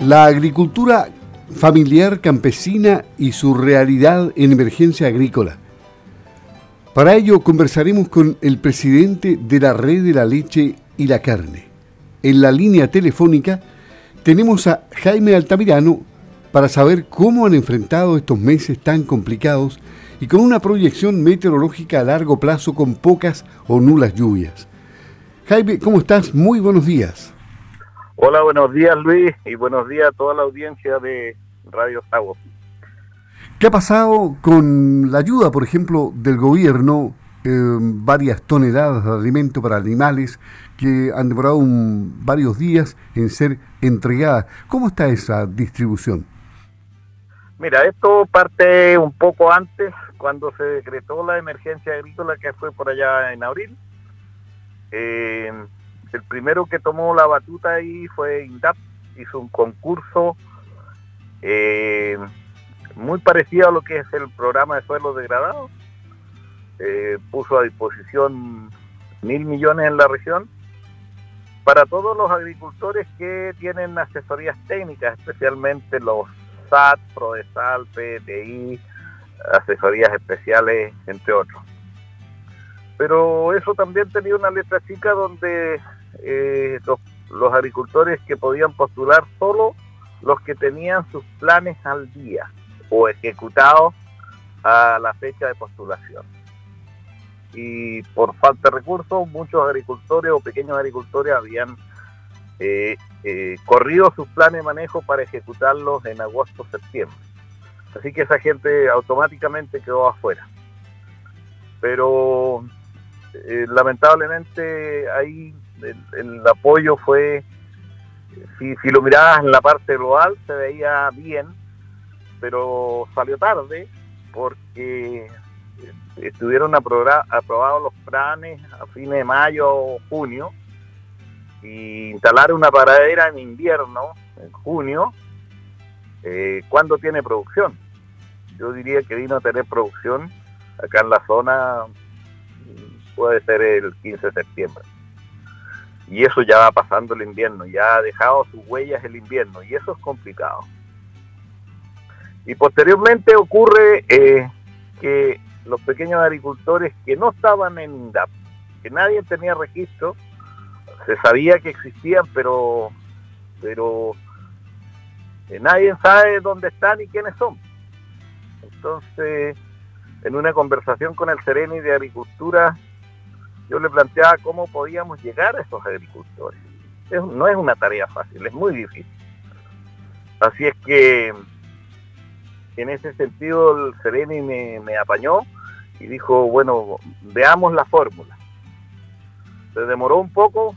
La agricultura familiar campesina y su realidad en emergencia agrícola. Para ello conversaremos con el presidente de la Red de la Leche y la Carne. En la línea telefónica tenemos a Jaime Altamirano para saber cómo han enfrentado estos meses tan complicados y con una proyección meteorológica a largo plazo con pocas o nulas lluvias. Jaime, ¿cómo estás? Muy buenos días. Hola, buenos días Luis y buenos días a toda la audiencia de Radio Sago. ¿Qué ha pasado con la ayuda, por ejemplo, del gobierno? Eh, varias toneladas de alimento para animales que han demorado varios días en ser entregadas. ¿Cómo está esa distribución? Mira, esto parte un poco antes, cuando se decretó la emergencia agrícola que fue por allá en abril. Eh, el primero que tomó la batuta ahí fue INDAP, hizo un concurso eh, muy parecido a lo que es el programa de suelos degradados. Eh, puso a disposición mil millones en la región para todos los agricultores que tienen asesorías técnicas, especialmente los SAT, PRODESAL, PTI, asesorías especiales, entre otros. Pero eso también tenía una letra chica donde eh, los, agricultores que podían postular solo los que tenían sus planes al día o ejecutados a la fecha de postulación. Y por falta de recursos, muchos agricultores o pequeños agricultores habían eh, eh, corrido sus planes de manejo para ejecutarlos en agosto-septiembre. Así que esa gente automáticamente quedó afuera. Pero lamentablemente ahí el, apoyo fue, si, lo mirabas en la parte global, se veía bien, pero salió tarde porque estuvieron aprobados los planes a fines de mayo o junio y instalar una paradera en invierno, en junio, eh, ¿cuándo tiene producción? Yo diría que vino a tener producción acá en la zona, puede ser el 15 de septiembre y eso ya va pasando el invierno, ya ha dejado sus huellas el invierno y eso es complicado. Y posteriormente ocurre eh, que los pequeños agricultores que no estaban en INDAP, que nadie tenía registro, se sabía que existían, pero, pero eh, nadie sabe dónde están y quiénes son. Entonces, en una conversación con el Sereni de Agricultura, yo le planteaba cómo podíamos llegar a esos agricultores. no es una tarea fácil, es muy difícil. Así es que en ese sentido el Sereni me, apañó y dijo, bueno, veamos la fórmula. Se demoró un poco,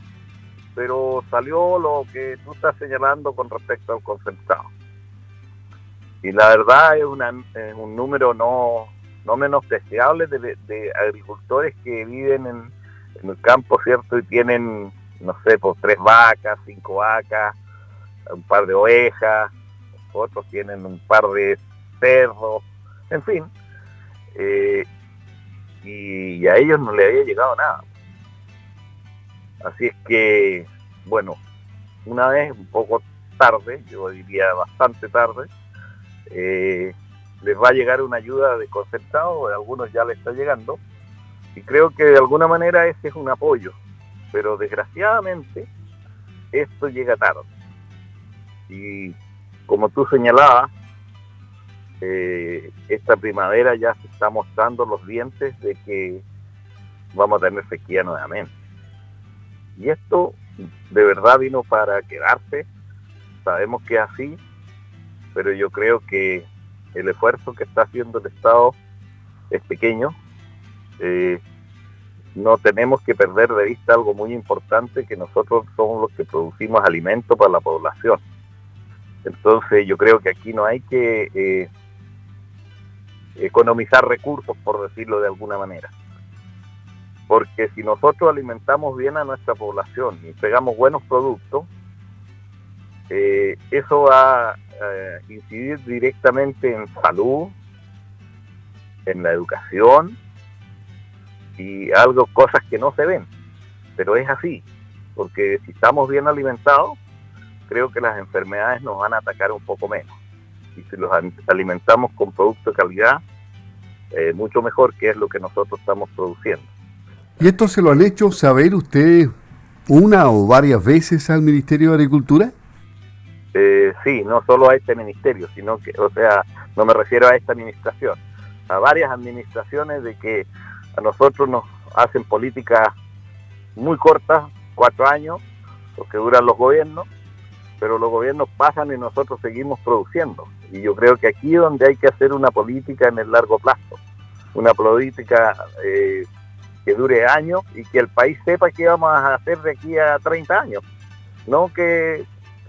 pero salió lo que tú estás señalando con respecto al concentrado. Y la verdad es, un número no, no menos deseable de agricultores que viven en, en el campo, ¿cierto? Y tienen, no sé, pues tres vacas, cinco vacas, un par de ovejas, otros tienen un par de cerdos, en fin. Eh, y a ellos no le había llegado nada. Así es que, bueno, una vez, un poco tarde, yo diría bastante tarde, eh, les va a llegar una ayuda de concertado, algunos ya les está llegando, y creo que de alguna manera ese es un apoyo, pero desgraciadamente esto llega tarde. Y como tú señalabas, eh, esta primavera ya se está mostrando los dientes de que vamos a tener sequía nuevamente. Y esto de verdad vino para quedarse. Sabemos que es así, pero yo creo que el esfuerzo que está haciendo el Estado es pequeño, eh, no tenemos que perder de vista algo muy importante, que nosotros somos los que producimos alimento para la población. Entonces yo creo que aquí no hay que eh, economizar recursos, por decirlo de alguna manera. Porque si nosotros alimentamos bien a nuestra población y pegamos buenos productos, eh, eso va a incidir directamente en salud, en la educación, y algo, cosas que no se ven, pero es así, porque si estamos bien alimentados, creo que las enfermedades nos van a atacar un poco menos. Y si los alimentamos con productos de calidad, eh, mucho mejor que es lo que nosotros estamos produciendo. ¿Y esto se lo han hecho saber ustedes una o varias veces al Ministerio de Agricultura? Eh, sí, no solo a este ministerio, sino que, o sea, no me refiero a esta administración, a varias administraciones de que a nosotros nos hacen políticas muy cortas, cuatro años, los que duran los gobiernos, pero los gobiernos pasan y nosotros seguimos produciendo. Y yo creo que aquí es donde hay que hacer una política en el largo plazo, una política eh, que dure años y que el país sepa qué vamos a hacer de aquí a 30 años. No que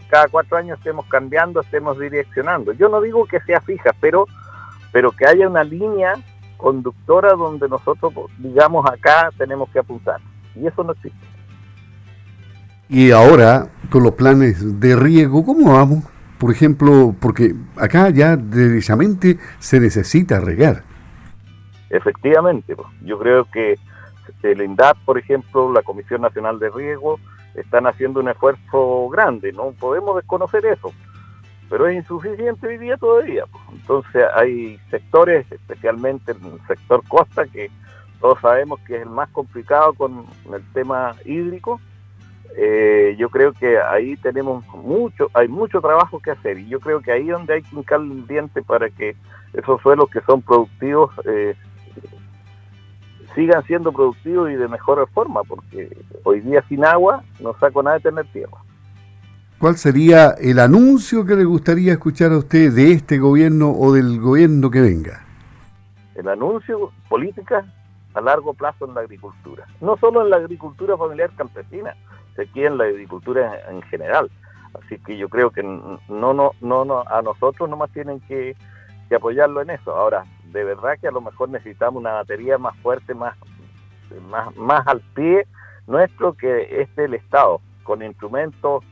cada cuatro años estemos cambiando, estemos direccionando. Yo no digo que sea fija, pero, pero que haya una línea conductora donde nosotros digamos acá tenemos que apuntar. Y eso no existe. Y ahora, con los planes de riego, ¿cómo vamos? Por ejemplo, porque acá ya derechamente se necesita regar. Efectivamente, pues, yo creo que el INDAP, por ejemplo, la Comisión Nacional de Riego, están haciendo un esfuerzo grande, no podemos desconocer eso, pero es insuficiente hoy día todavía. Entonces hay sectores, especialmente el sector costa, que todos sabemos que es el más complicado con el tema hídrico. Eh, yo creo que ahí tenemos mucho, hay mucho trabajo que hacer y yo creo que ahí es donde hay que hincar el diente para que esos suelos que son productivos eh, sigan siendo productivos y de mejor forma, porque hoy día sin agua no saco nada de tener tierra. ¿Cuál sería el anuncio que le gustaría escuchar a usted de este gobierno o del gobierno que venga? El anuncio, política a largo plazo en la agricultura. No solo en la agricultura familiar campesina, aquí en la agricultura en, general. Así que yo creo que no, no, no, no a nosotros nomás tienen que, que apoyarlo en eso. Ahora, de verdad que a lo mejor necesitamos una batería más fuerte, más, más, más al pie nuestro que este el Estado, con instrumentos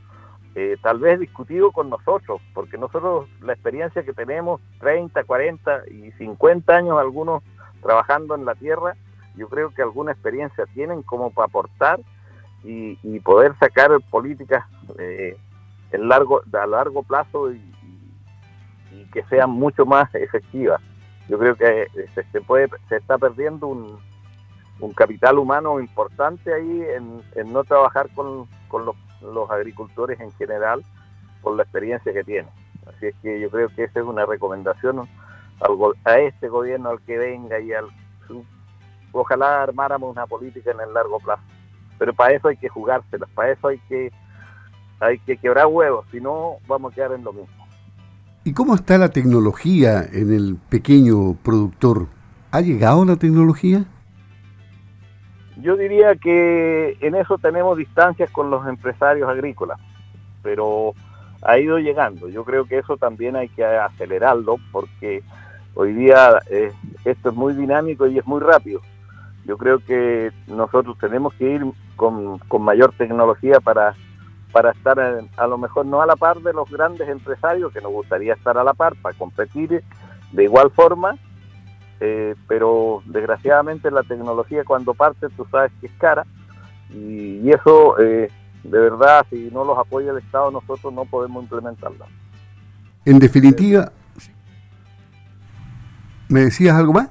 eh, tal vez discutidos con nosotros, porque nosotros la experiencia que tenemos, 30, 40 y 50 años algunos trabajando en la tierra, yo creo que alguna experiencia tienen como para aportar y, poder sacar políticas eh, en largo, a largo plazo y, que sean mucho más efectivas. Yo creo que eh, se, puede, se está perdiendo un, capital humano importante ahí en, no trabajar con, los, agricultores en general por la experiencia que tienen. Así es que yo creo que esa es una recomendación a este gobierno, al que venga y al... Ojalá armáramos una política en el largo plazo. Pero para eso hay que jugárselas, para eso hay que, hay que quebrar huevos, si no vamos a quedar en lo mismo. ¿Y cómo está la tecnología en el pequeño productor? ¿Ha llegado la tecnología? Yo diría que en eso tenemos distancias con los empresarios agrícolas, pero ha ido llegando. Yo creo que eso también hay que acelerarlo porque hoy día eh, esto es muy dinámico y es muy rápido. Yo creo que nosotros tenemos que ir con, con mayor tecnología para para estar a lo mejor no a la par de los grandes empresarios, que nos gustaría estar a la par para competir de igual forma, eh, pero desgraciadamente la tecnología cuando parte tú sabes que es cara y, eso eh, de verdad si no los apoya el Estado nosotros no podemos implementarla. En definitiva, ¿me decías algo más?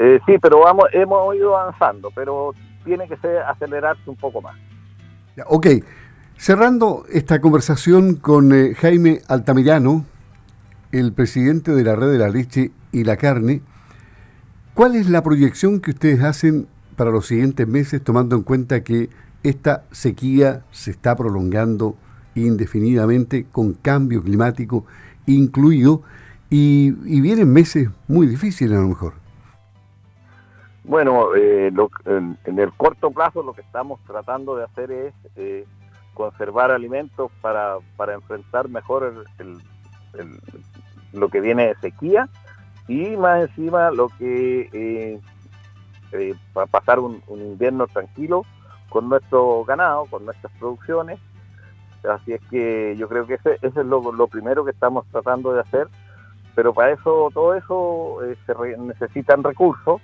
Eh, sí, pero vamos, hemos ido avanzando, pero tiene que ser acelerarse un poco más. Ok, cerrando esta conversación con eh, Jaime Altamirano, el presidente de la Red de la Leche y la Carne, ¿cuál es la proyección que ustedes hacen para los siguientes meses, tomando en cuenta que esta sequía se está prolongando indefinidamente con cambio climático incluido y, vienen meses muy difíciles a lo mejor? Bueno, eh, en, el corto plazo lo que estamos tratando de hacer es eh, conservar alimentos para, para enfrentar mejor lo que viene de sequía y más encima lo que eh, eh para pasar un, invierno tranquilo con nuestro ganado, con nuestras producciones. Así es que yo creo que ese, es lo, primero que estamos tratando de hacer, pero para eso, todo eso se necesitan recursos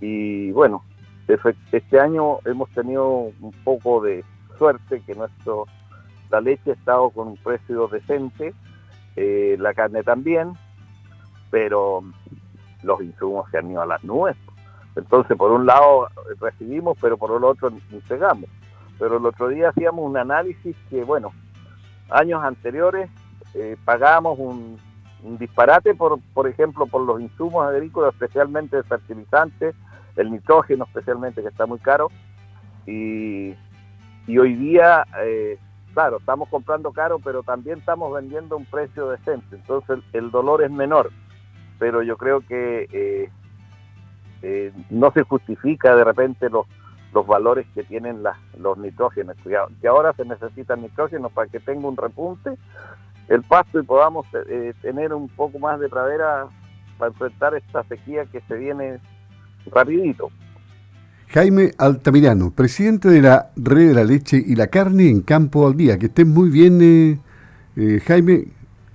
y bueno, este año hemos tenido un poco de suerte que nuestro la leche ha estado con un precio decente, eh, la carne también, pero los insumos se han ido a las nubes. Entonces, por un lado recibimos, pero por el otro entregamos. Pero el otro día hacíamos un análisis que, bueno, años anteriores eh, pagábamos un, disparate, por, por ejemplo, por los insumos agrícolas, especialmente el fertilizante, el nitrógeno especialmente, que está muy caro. Y, hoy día, eh, claro, estamos comprando caro, pero también estamos vendiendo un precio decente. Entonces el, dolor es menor. Pero yo creo que eh, eh, no se justifica de repente los, los valores que tienen los nitrógenos, que ahora se necesitan nitrógenos para que tenga un repunte el pasto y podamos eh, tener un poco más de pradera para enfrentar esta sequía que se viene rapidito. Jaime Altamirano, presidente de la Red de la Leche y la Carne en Campo al Día. Que estén muy bien, eh, eh, Jaime.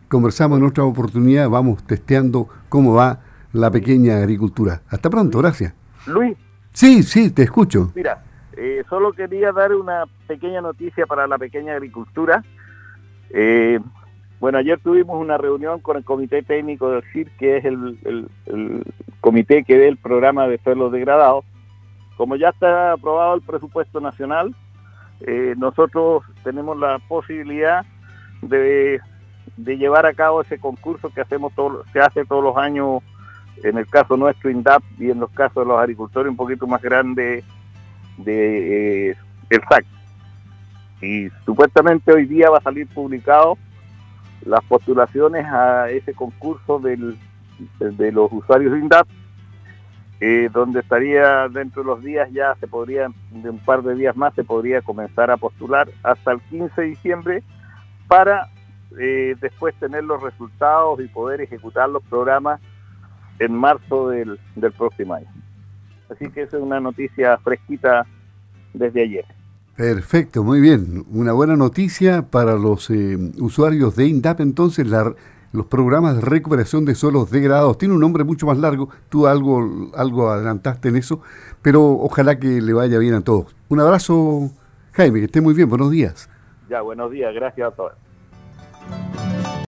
Conversamos en otra oportunidad, vamos testeando cómo va la pequeña agricultura. Hasta pronto, gracias. Luis. Sí, sí, te escucho. Mira, solo quería dar una pequeña noticia para la pequeña agricultura. Eh, bueno, ayer tuvimos una reunión con el Comité Técnico del CIR, que es el, comité que ve el programa de suelos degradados. Como ya está aprobado el presupuesto nacional, eh, nosotros tenemos la posibilidad de, llevar a cabo ese concurso que hacemos todo, se hace todos los años, en el caso nuestro INDAP y en los casos de los agricultores un poquito más grande de eh, el SAC. Y supuestamente hoy día va a salir publicado las postulaciones a ese concurso de los usuarios de INDAP, eh, donde estaría dentro de los días ya se podría, de un par de días más se podría comenzar a postular hasta el 15 de diciembre para eh, después tener los resultados y poder ejecutar los programas en marzo del, del próximo año. Así que esa es una noticia fresquita desde ayer. Perfecto, muy bien. Una buena noticia para los eh, usuarios de INDAP. Entonces, los programas de recuperación de suelos degradados tiene un nombre mucho más largo. Tú algo, algo adelantaste en eso, pero ojalá que le vaya bien a todos. Un abrazo, Jaime, que esté muy bien. Buenos días. Ya, buenos días. Gracias a todos.